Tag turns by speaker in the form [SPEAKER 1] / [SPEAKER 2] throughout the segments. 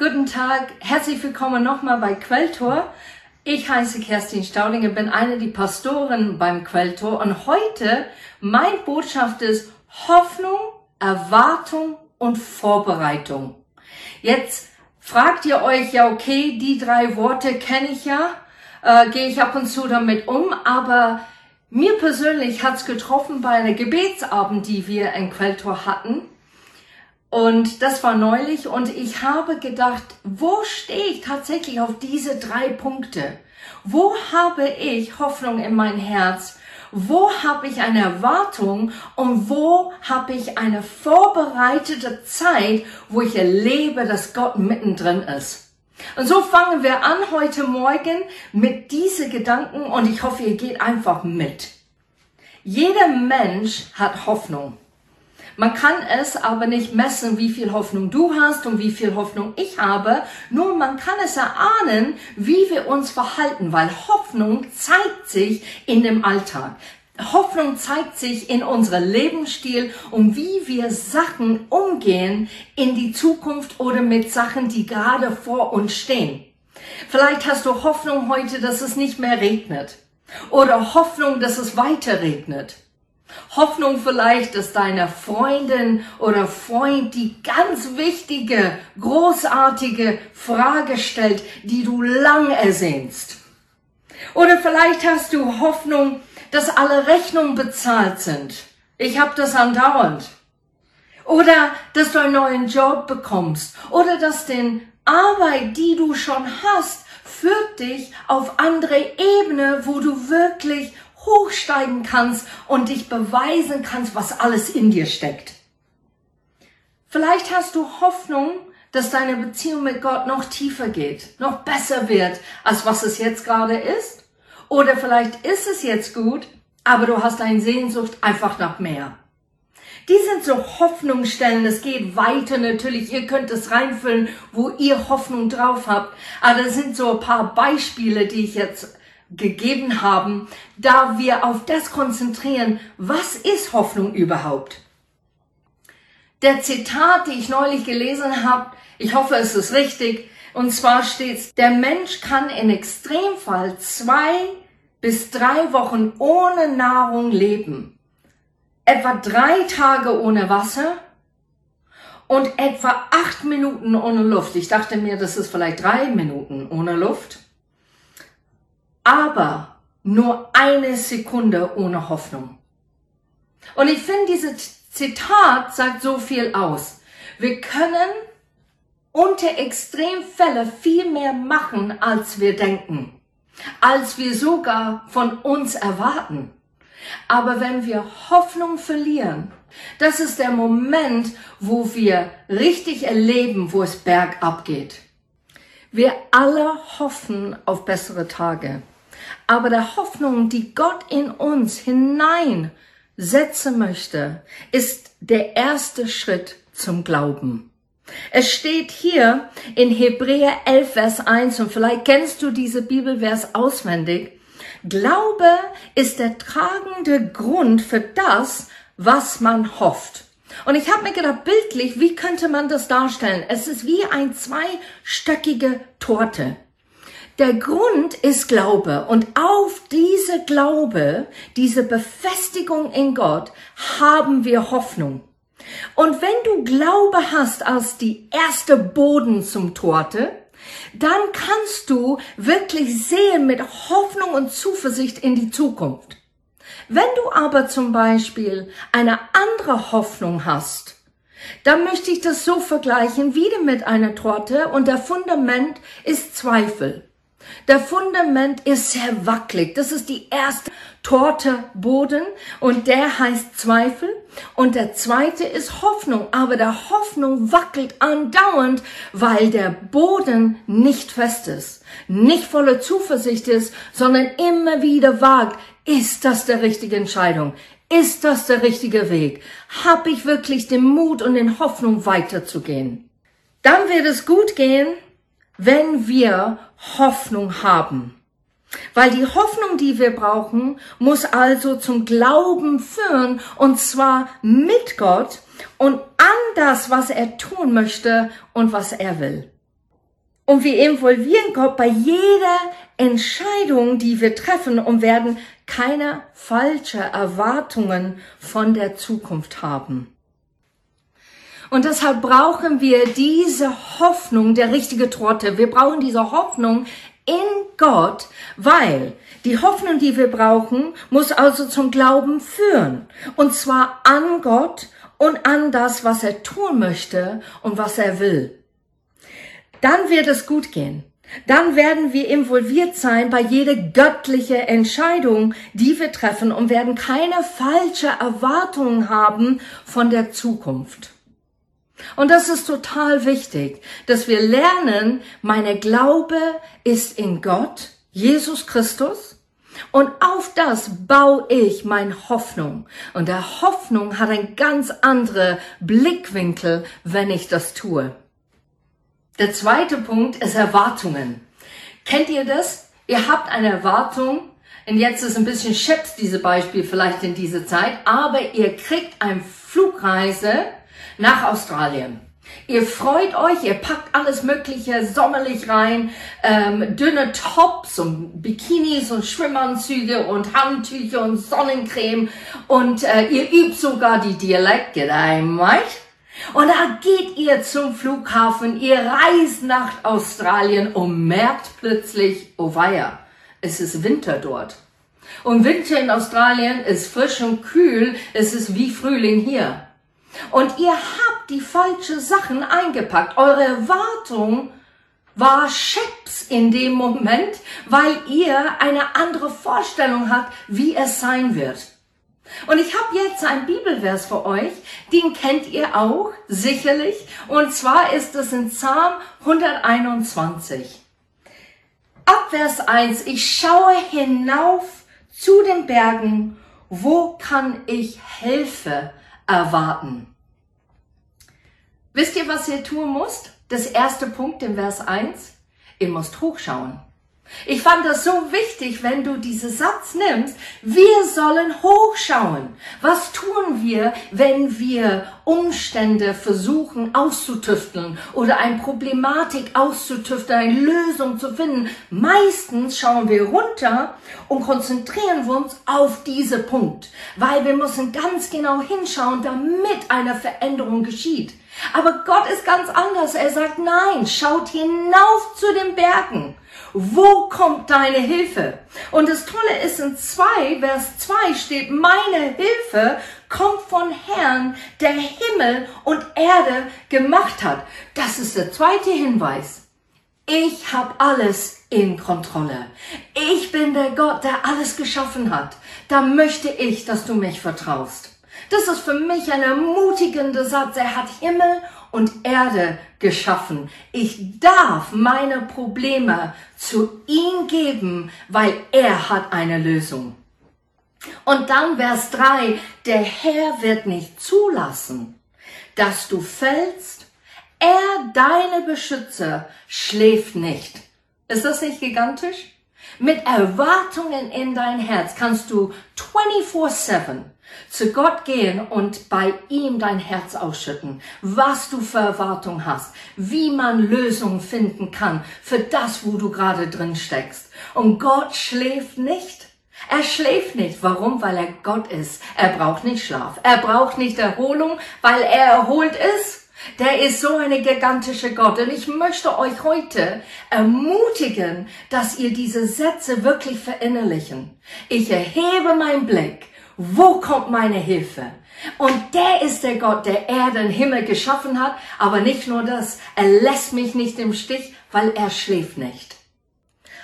[SPEAKER 1] Guten Tag, herzlich willkommen nochmal bei Quelltor. Ich heiße Kerstin Staudinger, bin eine der Pastoren beim Quelltor und heute mein Botschaft ist Hoffnung, Erwartung und Vorbereitung. Jetzt fragt ihr euch, ja okay, die drei Worte kenne ich ja, äh, gehe ich ab und zu damit um, aber mir persönlich hat's getroffen bei einer Gebetsabend, die wir in Quelltor hatten. Und das war neulich und ich habe gedacht, wo stehe ich tatsächlich auf diese drei Punkte? Wo habe ich Hoffnung in mein Herz? Wo habe ich eine Erwartung und wo habe ich eine vorbereitete Zeit, wo ich erlebe, dass Gott mittendrin ist? Und so fangen wir an heute Morgen mit diesen Gedanken und ich hoffe, ihr geht einfach mit. Jeder Mensch hat Hoffnung. Man kann es aber nicht messen, wie viel Hoffnung du hast und wie viel Hoffnung ich habe. Nur man kann es erahnen, wie wir uns verhalten, weil Hoffnung zeigt sich in dem Alltag. Hoffnung zeigt sich in unserem Lebensstil und wie wir Sachen umgehen in die Zukunft oder mit Sachen, die gerade vor uns stehen. Vielleicht hast du Hoffnung heute, dass es nicht mehr regnet. Oder Hoffnung, dass es weiter regnet. Hoffnung vielleicht, dass deine Freundin oder Freund die ganz wichtige, großartige Frage stellt, die du lang ersehnst. Oder vielleicht hast du Hoffnung, dass alle Rechnungen bezahlt sind. Ich habe das andauernd. Oder dass du einen neuen Job bekommst. Oder dass den Arbeit, die du schon hast, führt dich auf andere Ebene, wo du wirklich hochsteigen kannst und dich beweisen kannst, was alles in dir steckt. Vielleicht hast du Hoffnung, dass deine Beziehung mit Gott noch tiefer geht, noch besser wird, als was es jetzt gerade ist. Oder vielleicht ist es jetzt gut, aber du hast eine Sehnsucht einfach nach mehr. Die sind so Hoffnungsstellen. Es geht weiter natürlich. Ihr könnt es reinfüllen, wo ihr Hoffnung drauf habt. Aber das sind so ein paar Beispiele, die ich jetzt gegeben haben, da wir auf das konzentrieren, was ist Hoffnung überhaupt? Der Zitat, die ich neulich gelesen habe, ich hoffe, es ist richtig, und zwar steht, der Mensch kann in Extremfall zwei bis drei Wochen ohne Nahrung leben, etwa drei Tage ohne Wasser und etwa acht Minuten ohne Luft. Ich dachte mir, das ist vielleicht drei Minuten ohne Luft aber nur eine Sekunde ohne Hoffnung. Und ich finde, dieses Zitat sagt so viel aus. Wir können unter Extremfälle viel mehr machen, als wir denken, als wir sogar von uns erwarten. Aber wenn wir Hoffnung verlieren, das ist der Moment, wo wir richtig erleben, wo es bergab geht. Wir alle hoffen auf bessere Tage. Aber der Hoffnung, die Gott in uns hineinsetzen möchte, ist der erste Schritt zum Glauben. Es steht hier in Hebräer 11, Vers 1 und vielleicht kennst du diese Bibelvers auswendig. Glaube ist der tragende Grund für das, was man hofft. Und ich habe mir gedacht, bildlich, wie könnte man das darstellen? Es ist wie ein zweistöckige Torte. Der Grund ist Glaube und auf diese Glaube, diese Befestigung in Gott haben wir Hoffnung. Und wenn du Glaube hast als die erste Boden zum Torte, dann kannst du wirklich sehen mit Hoffnung und Zuversicht in die Zukunft. Wenn du aber zum Beispiel eine andere Hoffnung hast, dann möchte ich das so vergleichen, wieder mit einer Torte und der Fundament ist Zweifel. Der Fundament ist sehr wackelig. Das ist die erste Torte Boden und der heißt Zweifel. Und der zweite ist Hoffnung. Aber der Hoffnung wackelt andauernd, weil der Boden nicht fest ist, nicht voller Zuversicht ist, sondern immer wieder wagt, ist das der richtige Entscheidung? Ist das der richtige Weg? Hab ich wirklich den Mut und den Hoffnung weiterzugehen? Dann wird es gut gehen, wenn wir Hoffnung haben. Weil die Hoffnung, die wir brauchen, muss also zum Glauben führen und zwar mit Gott und an das, was er tun möchte und was er will. Und wir involvieren Gott bei jeder Entscheidung, die wir treffen und werden keine falsche Erwartungen von der Zukunft haben. Und deshalb brauchen wir diese Hoffnung, der richtige Trotte. Wir brauchen diese Hoffnung in Gott, weil die Hoffnung, die wir brauchen, muss also zum Glauben führen. Und zwar an Gott und an das, was er tun möchte und was er will. Dann wird es gut gehen. Dann werden wir involviert sein bei jeder göttliche Entscheidung, die wir treffen und werden keine falsche Erwartungen haben von der Zukunft. Und das ist total wichtig, dass wir lernen, meine Glaube ist in Gott, Jesus Christus, und auf das baue ich meine Hoffnung. Und der Hoffnung hat ein ganz andere Blickwinkel, wenn ich das tue. Der zweite Punkt ist Erwartungen. Kennt ihr das? Ihr habt eine Erwartung, und jetzt ist ein bisschen Chips, diese Beispiel vielleicht in dieser Zeit, aber ihr kriegt eine Flugreise nach Australien. Ihr freut euch, ihr packt alles Mögliche sommerlich rein, ähm, dünne Tops und Bikinis und Schwimmanzüge und Handtücher und Sonnencreme und äh, ihr übt sogar die Dialekte, mate. Und da geht ihr zum Flughafen, ihr reist nach Australien und merkt plötzlich, oh weia, es ist Winter dort. Und Winter in Australien ist frisch und kühl, es ist wie Frühling hier. Und ihr habt die falsche Sachen eingepackt. Eure Erwartung war Chips in dem Moment, weil ihr eine andere Vorstellung habt, wie es sein wird. Und ich habe jetzt einen Bibelvers für euch, den kennt ihr auch sicherlich, und zwar ist es in Psalm 121. Ab Vers 1, ich schaue hinauf zu den Bergen, wo kann ich Hilfe erwarten? Wisst ihr, was ihr tun müsst? Das erste Punkt im Vers 1, ihr müsst hochschauen. Ich fand das so wichtig, wenn du diesen Satz nimmst. Wir sollen hochschauen. Was tun wir, wenn wir Umstände versuchen auszutüfteln oder eine Problematik auszutüfteln, eine Lösung zu finden? Meistens schauen wir runter und konzentrieren wir uns auf diesen Punkt, weil wir müssen ganz genau hinschauen, damit eine Veränderung geschieht. Aber Gott ist ganz anders. Er sagt, nein, schaut hinauf zu den Bergen. Wo kommt deine Hilfe? Und das Tolle ist in 2, Vers 2 steht, meine Hilfe kommt von Herrn, der Himmel und Erde gemacht hat. Das ist der zweite Hinweis. Ich habe alles in Kontrolle. Ich bin der Gott, der alles geschaffen hat. Da möchte ich, dass du mich vertraust. Das ist für mich ein ermutigender Satz. Er hat Himmel und Erde geschaffen. Ich darf meine Probleme zu ihm geben, weil er hat eine Lösung. Und dann Vers 3, der Herr wird nicht zulassen, dass du fällst. Er, deine Beschützer, schläft nicht. Ist das nicht gigantisch? Mit Erwartungen in dein Herz kannst du 24-7 zu Gott gehen und bei ihm dein Herz ausschütten, was du für Erwartung hast, wie man Lösungen finden kann für das, wo du gerade drin steckst. Und Gott schläft nicht. Er schläft nicht. Warum? Weil er Gott ist. Er braucht nicht Schlaf. Er braucht nicht Erholung, weil er erholt ist. Der ist so eine gigantische Gott. Und ich möchte euch heute ermutigen, dass ihr diese Sätze wirklich verinnerlichen. Ich erhebe meinen Blick wo kommt meine Hilfe? Und der ist der Gott, der Erde und Himmel geschaffen hat. Aber nicht nur das, er lässt mich nicht im Stich, weil er schläft nicht.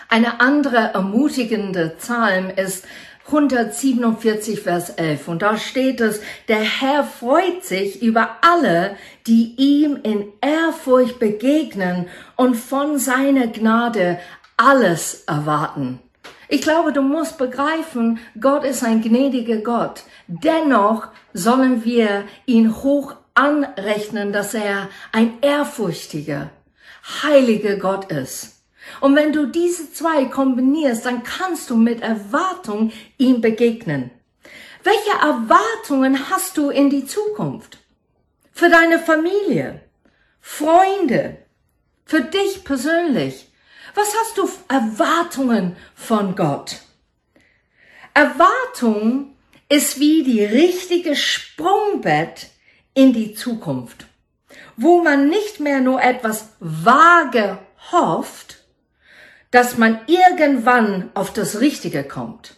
[SPEAKER 1] Eine andere ermutigende Psalm ist 147, Vers 11. Und da steht es, der Herr freut sich über alle, die ihm in Ehrfurcht begegnen und von seiner Gnade alles erwarten. Ich glaube, du musst begreifen, Gott ist ein gnädiger Gott. Dennoch sollen wir ihn hoch anrechnen, dass er ein ehrfurchtiger, heiliger Gott ist. Und wenn du diese zwei kombinierst, dann kannst du mit Erwartung ihm begegnen. Welche Erwartungen hast du in die Zukunft? Für deine Familie, Freunde, Für dich persönlich. Was hast du Erwartungen von Gott? Erwartung ist wie die richtige Sprungbett in die Zukunft, wo man nicht mehr nur etwas vage hofft, dass man irgendwann auf das Richtige kommt,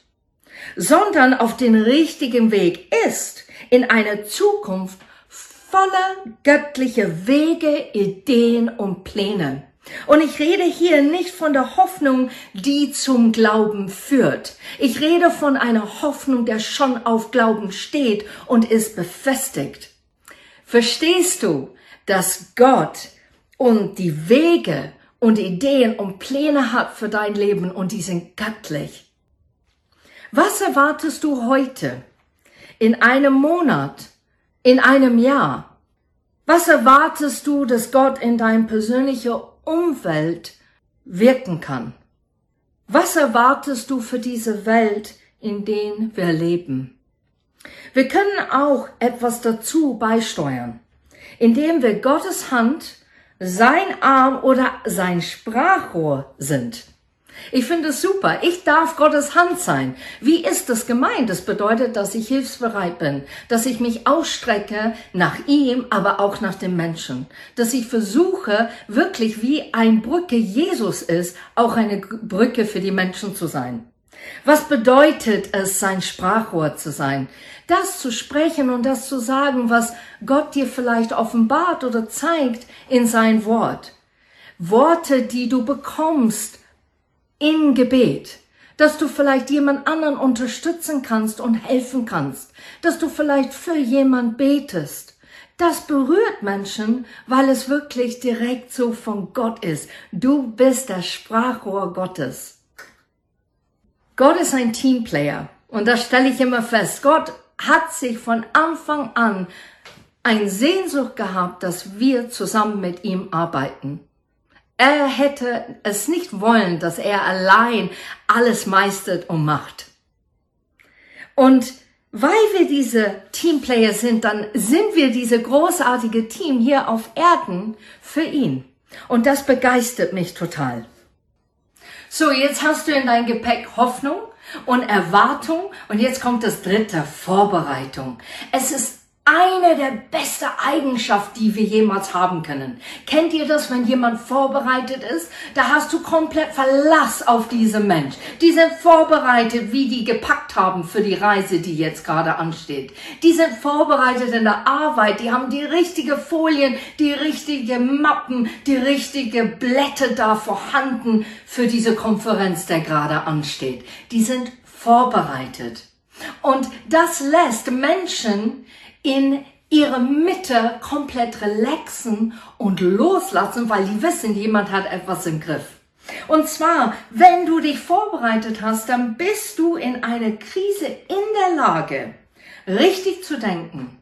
[SPEAKER 1] sondern auf den richtigen Weg ist in eine Zukunft voller göttlicher Wege, Ideen und Pläne. Und ich rede hier nicht von der Hoffnung, die zum Glauben führt. Ich rede von einer Hoffnung, der schon auf Glauben steht und ist befestigt. Verstehst du, dass Gott und die Wege und Ideen und Pläne hat für dein Leben und die sind göttlich? Was erwartest du heute, in einem Monat, in einem Jahr? Was erwartest du, dass Gott in dein persönlicher Umwelt wirken kann. Was erwartest du für diese Welt, in der wir leben? Wir können auch etwas dazu beisteuern, indem wir Gottes Hand, sein Arm oder sein Sprachrohr sind. Ich finde es super. Ich darf Gottes Hand sein. Wie ist das gemeint? Das bedeutet, dass ich hilfsbereit bin, dass ich mich ausstrecke nach ihm, aber auch nach dem Menschen, dass ich versuche, wirklich wie ein Brücke Jesus ist, auch eine Brücke für die Menschen zu sein. Was bedeutet es, sein Sprachrohr zu sein? Das zu sprechen und das zu sagen, was Gott dir vielleicht offenbart oder zeigt in sein Wort. Worte, die du bekommst in Gebet, dass du vielleicht jemand anderen unterstützen kannst und helfen kannst, dass du vielleicht für jemand betest. Das berührt Menschen, weil es wirklich direkt so von Gott ist. Du bist das Sprachrohr Gottes. Gott ist ein Teamplayer und das stelle ich immer fest. Gott hat sich von Anfang an ein Sehnsucht gehabt, dass wir zusammen mit ihm arbeiten. Er hätte es nicht wollen, dass er allein alles meistert und macht. Und weil wir diese Teamplayer sind, dann sind wir diese großartige Team hier auf Erden für ihn. Und das begeistert mich total. So, jetzt hast du in dein Gepäck Hoffnung und Erwartung und jetzt kommt das dritte, Vorbereitung. Es ist eine der besten Eigenschaften, die wir jemals haben können. Kennt ihr das, wenn jemand vorbereitet ist? Da hast du komplett Verlass auf diesen Mensch. Die sind vorbereitet, wie die gepackt haben für die Reise, die jetzt gerade ansteht. Die sind vorbereitet in der Arbeit. Die haben die richtige Folien, die richtige Mappen, die richtige Blätter da vorhanden für diese Konferenz, der gerade ansteht. Die sind vorbereitet. Und das lässt Menschen in ihre Mitte komplett relaxen und loslassen, weil die wissen, jemand hat etwas im Griff. Und zwar, wenn du dich vorbereitet hast, dann bist du in einer Krise in der Lage, richtig zu denken,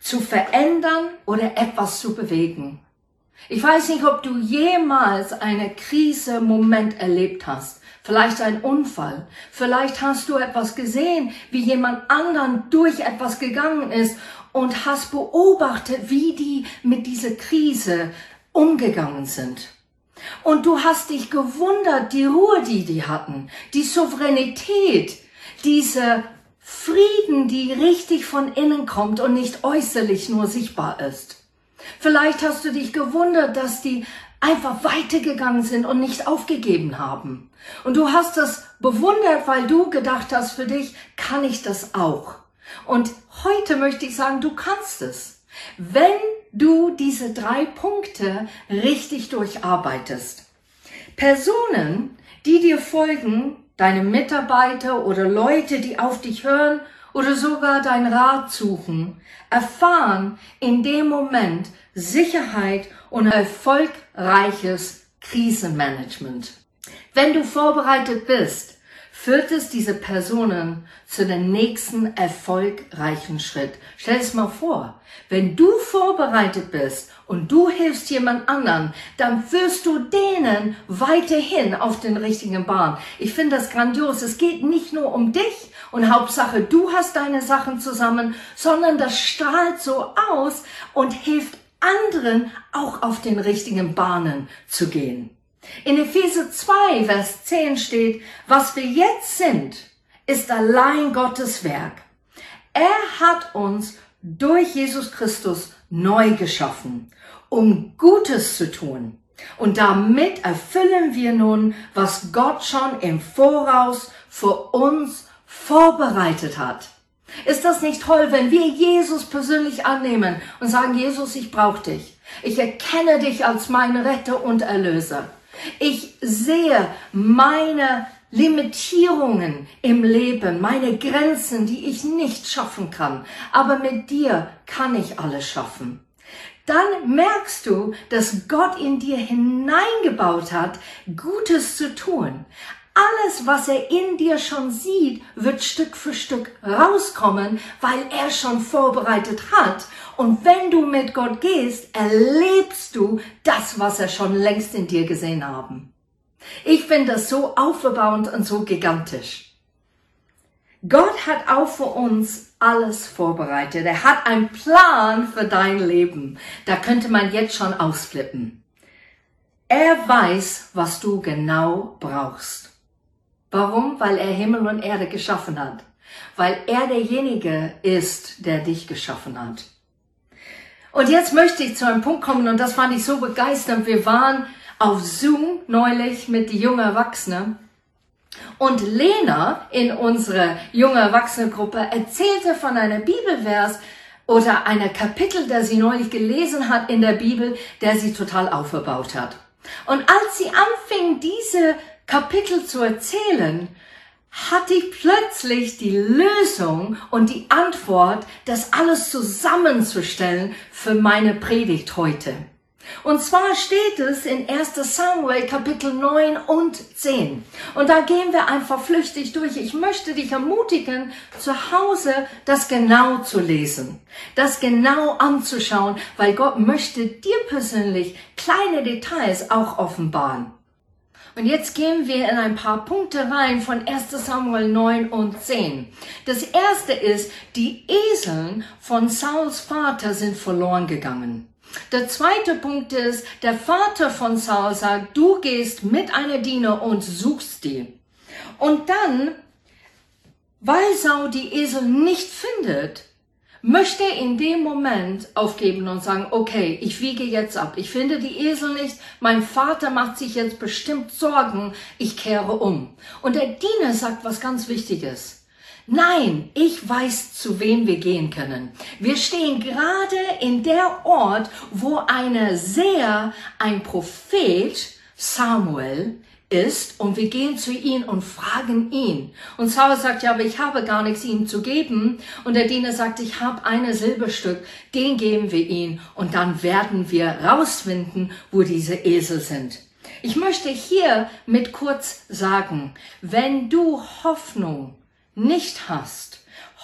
[SPEAKER 1] zu verändern oder etwas zu bewegen. Ich weiß nicht, ob du jemals eine Krise Moment erlebt hast. Vielleicht ein Unfall. Vielleicht hast du etwas gesehen, wie jemand anderen durch etwas gegangen ist und hast beobachtet, wie die mit dieser Krise umgegangen sind. Und du hast dich gewundert, die Ruhe, die die hatten, die Souveränität, diese Frieden, die richtig von innen kommt und nicht äußerlich nur sichtbar ist. Vielleicht hast du dich gewundert, dass die einfach weitergegangen sind und nicht aufgegeben haben. Und du hast das bewundert, weil du gedacht hast, für dich kann ich das auch. Und heute möchte ich sagen, du kannst es. Wenn du diese drei Punkte richtig durcharbeitest. Personen, die dir folgen, deine Mitarbeiter oder Leute, die auf dich hören oder sogar dein Rat suchen, erfahren in dem Moment Sicherheit und erfolgreiches Krisenmanagement. Wenn du vorbereitet bist, führt es diese Personen zu dem nächsten erfolgreichen Schritt. Stell es mal vor, wenn du vorbereitet bist und du hilfst jemand anderen, dann führst du denen weiterhin auf den richtigen Bahn. Ich finde das grandios. Es geht nicht nur um dich und Hauptsache du hast deine Sachen zusammen, sondern das strahlt so aus und hilft anderen auch auf den richtigen Bahnen zu gehen. In Epheser 2, Vers 10 steht, was wir jetzt sind, ist allein Gottes Werk. Er hat uns durch Jesus Christus neu geschaffen, um Gutes zu tun. Und damit erfüllen wir nun, was Gott schon im Voraus für uns vorbereitet hat. Ist das nicht toll, wenn wir Jesus persönlich annehmen und sagen, Jesus, ich brauche dich. Ich erkenne dich als mein Retter und Erlöser. Ich sehe meine Limitierungen im Leben, meine Grenzen, die ich nicht schaffen kann. Aber mit dir kann ich alles schaffen. Dann merkst du, dass Gott in dir hineingebaut hat, Gutes zu tun. Alles, was er in dir schon sieht, wird Stück für Stück rauskommen, weil er schon vorbereitet hat. Und wenn du mit Gott gehst, erlebst du das, was er schon längst in dir gesehen haben. Ich finde das so aufbauend und so gigantisch. Gott hat auch für uns alles vorbereitet. Er hat einen Plan für dein Leben. Da könnte man jetzt schon ausflippen. Er weiß, was du genau brauchst. Warum? Weil er Himmel und Erde geschaffen hat. Weil er derjenige ist, der dich geschaffen hat. Und jetzt möchte ich zu einem Punkt kommen und das fand ich so begeisternd. Wir waren auf Zoom neulich mit die jungen Erwachsenen und Lena in unserer junge Erwachsene-Gruppe erzählte von einer Bibelvers oder einer Kapitel, der sie neulich gelesen hat in der Bibel, der sie total aufgebaut hat. Und als sie anfing, diese Kapitel zu erzählen, hatte ich plötzlich die Lösung und die Antwort, das alles zusammenzustellen für meine Predigt heute. Und zwar steht es in 1 Samuel Kapitel 9 und 10. Und da gehen wir einfach flüchtig durch. Ich möchte dich ermutigen, zu Hause das genau zu lesen, das genau anzuschauen, weil Gott möchte dir persönlich kleine Details auch offenbaren. Und jetzt gehen wir in ein paar Punkte rein von 1 Samuel 9 und 10. Das erste ist, die Eseln von Sauls Vater sind verloren gegangen. Der zweite Punkt ist, der Vater von Saul sagt, du gehst mit einer Diener und suchst die. Und dann, weil Saul die Esel nicht findet, möchte in dem Moment aufgeben und sagen, okay, ich wiege jetzt ab. Ich finde die Esel nicht. Mein Vater macht sich jetzt bestimmt Sorgen. Ich kehre um. Und der Diener sagt was ganz Wichtiges. Nein, ich weiß, zu wem wir gehen können. Wir stehen gerade in der Ort, wo eine Seher, ein Prophet, Samuel, ist und wir gehen zu ihm und fragen ihn. Und Saul sagt, ja, aber ich habe gar nichts ihm zu geben. Und der Diener sagt, ich habe eine Silberstück, den geben wir ihm und dann werden wir rausfinden, wo diese Esel sind. Ich möchte hier mit kurz sagen, wenn du Hoffnung nicht hast,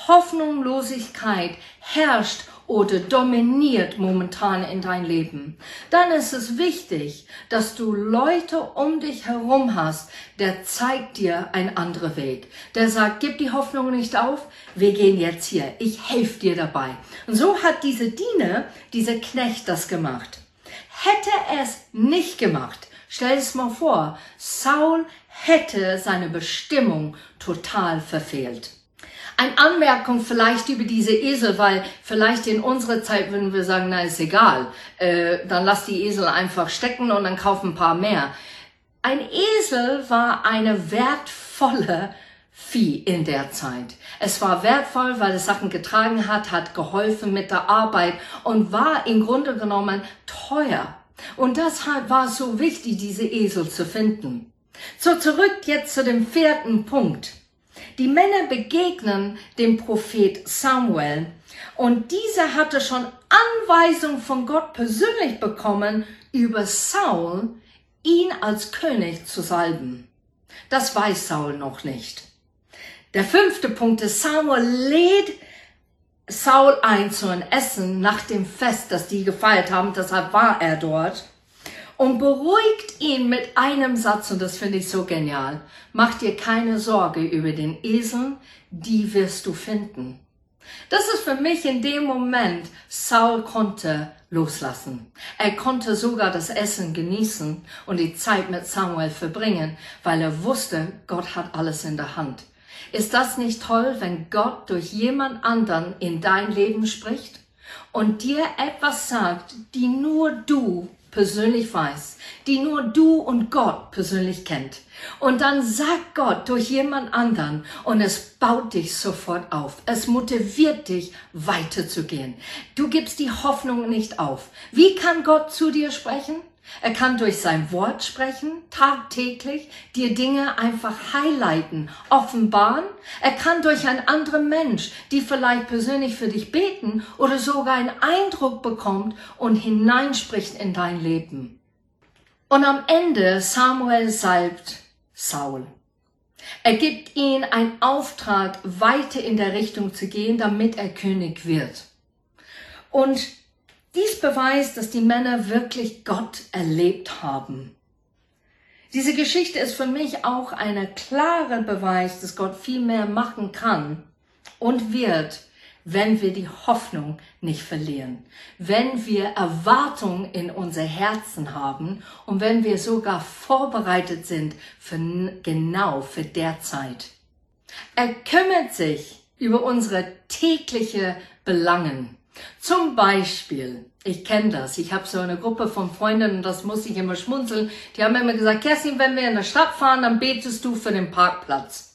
[SPEAKER 1] Hoffnungslosigkeit herrscht oder dominiert momentan in dein Leben, dann ist es wichtig, dass du Leute um dich herum hast, der zeigt dir ein anderer Weg. Der sagt, gib die Hoffnung nicht auf, wir gehen jetzt hier, ich helfe dir dabei. Und so hat diese Diener, dieser Knecht das gemacht. Hätte er es nicht gemacht, stell es mal vor, Saul hätte seine Bestimmung total verfehlt. Eine Anmerkung vielleicht über diese Esel, weil vielleicht in unserer Zeit würden wir sagen, na ist egal, äh, dann lass die Esel einfach stecken und dann kauf ein paar mehr. Ein Esel war eine wertvolle Vieh in der Zeit. Es war wertvoll, weil es Sachen getragen hat, hat geholfen mit der Arbeit und war im Grunde genommen teuer. Und deshalb war es so wichtig, diese Esel zu finden. So zurück jetzt zu dem vierten Punkt. Die Männer begegnen dem Prophet Samuel und dieser hatte schon Anweisung von Gott persönlich bekommen, über Saul ihn als König zu salben. Das weiß Saul noch nicht. Der fünfte Punkt ist, Samuel lädt Saul ein zu einem Essen nach dem Fest, das die gefeiert haben, deshalb war er dort und beruhigt ihn mit einem Satz, und das finde ich so genial. Mach dir keine Sorge über den Esel, die wirst du finden. Das ist für mich in dem Moment, Saul konnte loslassen. Er konnte sogar das Essen genießen und die Zeit mit Samuel verbringen, weil er wusste, Gott hat alles in der Hand. Ist das nicht toll, wenn Gott durch jemand anderen in dein Leben spricht und dir etwas sagt, die nur du persönlich weiß, die nur du und Gott persönlich kennt. Und dann sagt Gott durch jemand anderen und es baut dich sofort auf. Es motiviert dich weiterzugehen. Du gibst die Hoffnung nicht auf. Wie kann Gott zu dir sprechen? Er kann durch sein Wort sprechen, tagtäglich, dir Dinge einfach highlighten, offenbaren. Er kann durch einen anderen Mensch, die vielleicht persönlich für dich beten oder sogar einen Eindruck bekommt und hineinspricht in dein Leben. Und am Ende Samuel salbt Saul. Er gibt ihm einen Auftrag, weiter in der Richtung zu gehen, damit er König wird. Und dies beweist, dass die Männer wirklich Gott erlebt haben. Diese Geschichte ist für mich auch ein klarer Beweis, dass Gott viel mehr machen kann und wird, wenn wir die Hoffnung nicht verlieren, wenn wir Erwartungen in unser Herzen haben und wenn wir sogar vorbereitet sind für genau für der Zeit. Er kümmert sich über unsere tägliche Belangen. Zum Beispiel, ich kenne das, ich habe so eine Gruppe von Freunden und das muss ich immer schmunzeln, die haben immer gesagt, Kerstin, wenn wir in der Stadt fahren, dann betest du für den Parkplatz.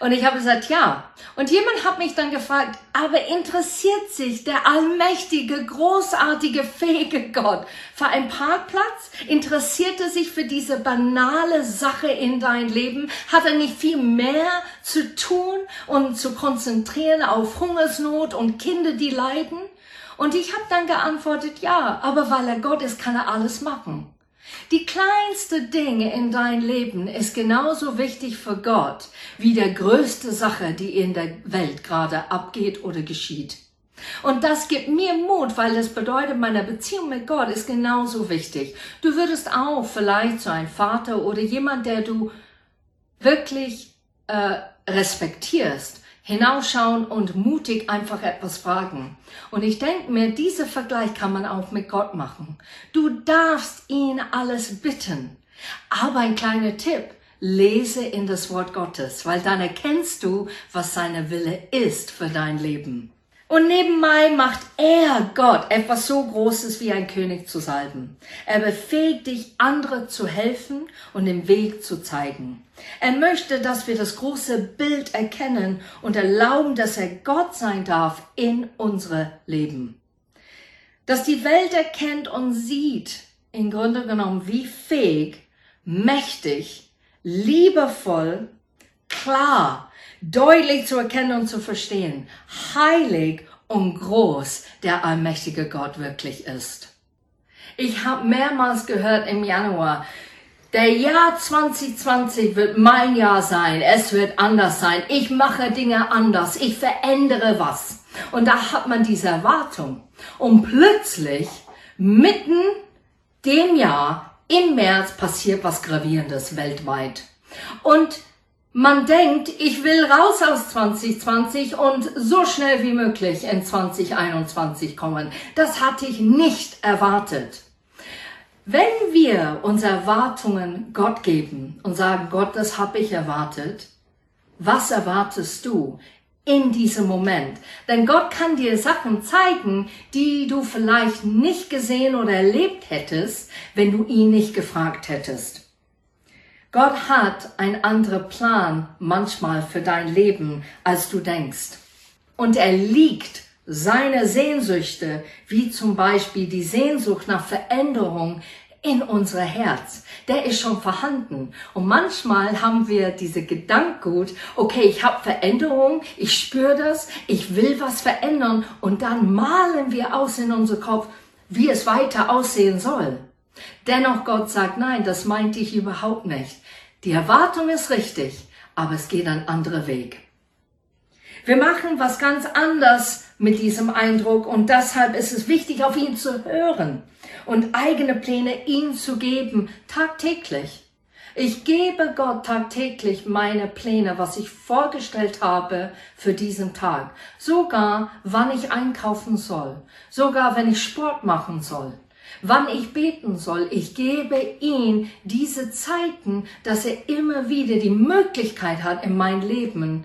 [SPEAKER 1] Und ich habe gesagt, ja. Und jemand hat mich dann gefragt, aber interessiert sich der allmächtige, großartige, fähige Gott für einen Parkplatz? Interessiert er sich für diese banale Sache in dein Leben? Hat er nicht viel mehr zu tun und zu konzentrieren auf Hungersnot und Kinder, die leiden? Und ich habe dann geantwortet, ja, aber weil er Gott ist, kann er alles machen. Die kleinste Dinge in dein Leben ist genauso wichtig für Gott wie der größte Sache, die in der Welt gerade abgeht oder geschieht. Und das gibt mir Mut, weil das bedeutet, meine Beziehung mit Gott ist genauso wichtig. Du würdest auch vielleicht so ein Vater oder jemand, der du wirklich äh, respektierst, hinausschauen und mutig einfach etwas fragen. Und ich denke mir, dieser Vergleich kann man auch mit Gott machen. Du darfst ihn alles bitten. Aber ein kleiner Tipp, lese in das Wort Gottes, weil dann erkennst du, was seine Wille ist für dein Leben. Und nebenbei macht er Gott etwas so Großes wie ein König zu salben. Er befähigt dich, andere zu helfen und den Weg zu zeigen. Er möchte, dass wir das große Bild erkennen und erlauben, dass er Gott sein darf in unsere Leben. Dass die Welt erkennt und sieht, im Grunde genommen, wie fähig, mächtig, liebevoll, klar, deutlich zu erkennen und zu verstehen, heilig und groß der allmächtige Gott wirklich ist. Ich habe mehrmals gehört im Januar, der Jahr 2020 wird mein Jahr sein. Es wird anders sein. Ich mache Dinge anders. Ich verändere was. Und da hat man diese Erwartung. Und plötzlich, mitten dem Jahr, im März, passiert was Gravierendes weltweit. Und man denkt, ich will raus aus 2020 und so schnell wie möglich in 2021 kommen. Das hatte ich nicht erwartet. Wenn wir unsere Erwartungen Gott geben und sagen, Gott, das habe ich erwartet, was erwartest du in diesem Moment? Denn Gott kann dir Sachen zeigen, die du vielleicht nicht gesehen oder erlebt hättest, wenn du ihn nicht gefragt hättest. Gott hat einen anderen Plan manchmal für dein Leben, als du denkst. Und er liegt seine Sehnsüchte, wie zum Beispiel die Sehnsucht nach Veränderung in unser Herz, der ist schon vorhanden. Und manchmal haben wir diese Gedankengut, okay, ich habe Veränderung, ich spüre das, ich will was verändern und dann malen wir aus in unser Kopf, wie es weiter aussehen soll. Dennoch Gott sagt, nein, das meinte ich überhaupt nicht. Die Erwartung ist richtig, aber es geht ein anderer Weg. Wir machen was ganz anders mit diesem Eindruck und deshalb ist es wichtig, auf ihn zu hören und eigene Pläne ihm zu geben, tagtäglich. Ich gebe Gott tagtäglich meine Pläne, was ich vorgestellt habe für diesen Tag. Sogar wann ich einkaufen soll. Sogar wenn ich Sport machen soll. Wann ich beten soll. Ich gebe ihm diese Zeiten, dass er immer wieder die Möglichkeit hat, in mein Leben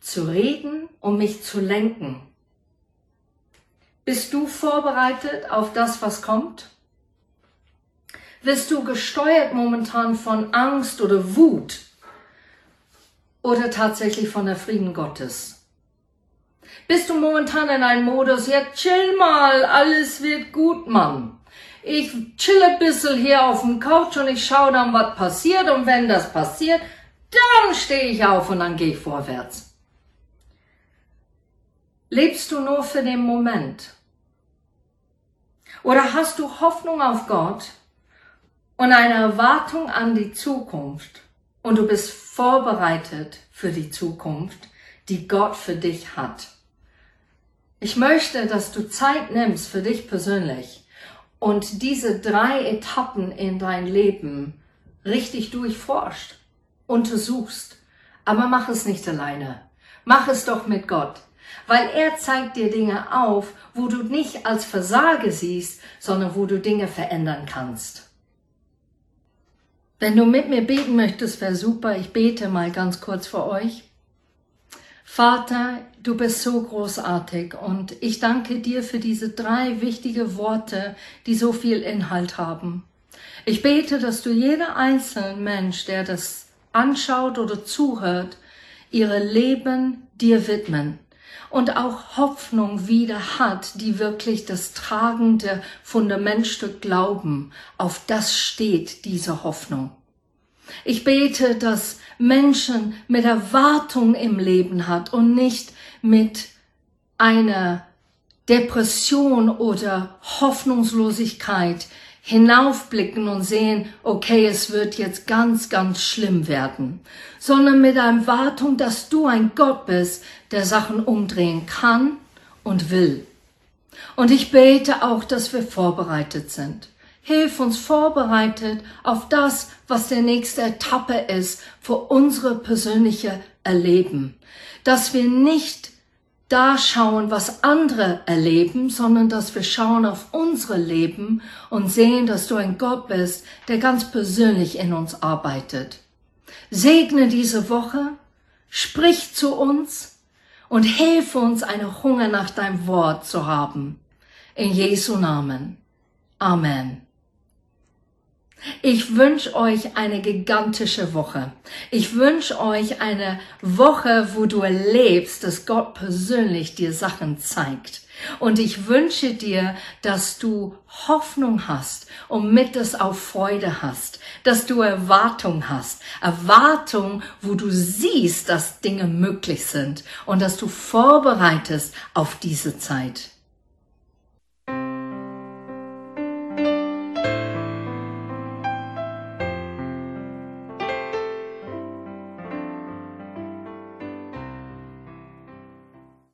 [SPEAKER 1] zu reden und mich zu lenken. Bist du vorbereitet auf das, was kommt? Wirst du gesteuert momentan von Angst oder Wut oder tatsächlich von der Frieden Gottes? Bist du momentan in einem Modus, ja chill mal, alles wird gut, Mann. Ich chill ein bisschen hier auf dem Couch und ich schaue dann, was passiert und wenn das passiert, dann stehe ich auf und dann gehe ich vorwärts. Lebst du nur für den Moment? Oder hast du Hoffnung auf Gott und eine Erwartung an die Zukunft und du bist vorbereitet für die Zukunft, die Gott für dich hat. Ich möchte, dass du Zeit nimmst für dich persönlich und diese drei Etappen in dein Leben richtig durchforscht, untersuchst. Aber mach es nicht alleine. Mach es doch mit Gott. Weil er zeigt dir Dinge auf, wo du nicht als Versage siehst, sondern wo du Dinge verändern kannst. Wenn du mit mir beten möchtest, wäre super. Ich bete mal ganz kurz für euch. Vater, du bist so großartig und ich danke dir für diese drei wichtige Worte, die so viel Inhalt haben. Ich bete, dass du jeder einzelne Mensch, der das anschaut oder zuhört, ihre Leben dir widmen und auch Hoffnung wieder hat, die wirklich das tragende Fundamentstück Glauben, auf das steht diese Hoffnung. Ich bete, dass Menschen mit Erwartung im Leben hat und nicht mit einer Depression oder Hoffnungslosigkeit hinaufblicken und sehen, okay, es wird jetzt ganz, ganz schlimm werden, sondern mit der Erwartung, dass du ein Gott bist, der Sachen umdrehen kann und will. Und ich bete auch, dass wir vorbereitet sind. Hilf uns vorbereitet auf das, was der nächste Etappe ist für unsere persönliche Erleben. Dass wir nicht da schauen, was andere erleben, sondern dass wir schauen auf unsere Leben und sehen, dass du ein Gott bist, der ganz persönlich in uns arbeitet. Segne diese Woche, sprich zu uns und hilf uns, eine Hunger nach deinem Wort zu haben. In Jesu Namen. Amen. Ich wünsche euch eine gigantische Woche. Ich wünsche euch eine Woche, wo du erlebst, dass Gott persönlich dir Sachen zeigt. Und ich wünsche dir, dass du Hoffnung hast und mit es auch Freude hast, dass du Erwartung hast. Erwartung, wo du siehst, dass Dinge möglich sind und dass du vorbereitest auf diese Zeit.